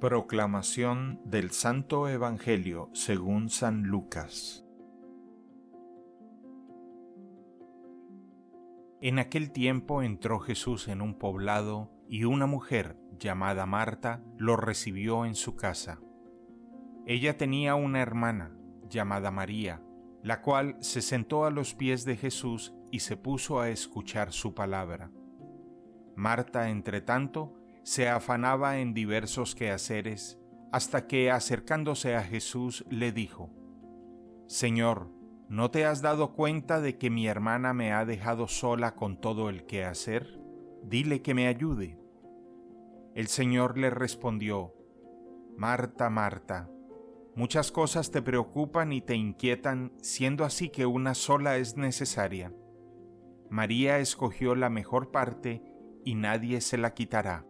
Proclamación del Santo Evangelio según San Lucas En aquel tiempo entró Jesús en un poblado y una mujer llamada Marta lo recibió en su casa. Ella tenía una hermana llamada María, la cual se sentó a los pies de Jesús y se puso a escuchar su palabra. Marta, entre tanto, se afanaba en diversos quehaceres, hasta que acercándose a Jesús le dijo, Señor, ¿no te has dado cuenta de que mi hermana me ha dejado sola con todo el quehacer? Dile que me ayude. El Señor le respondió, Marta, Marta, muchas cosas te preocupan y te inquietan, siendo así que una sola es necesaria. María escogió la mejor parte y nadie se la quitará.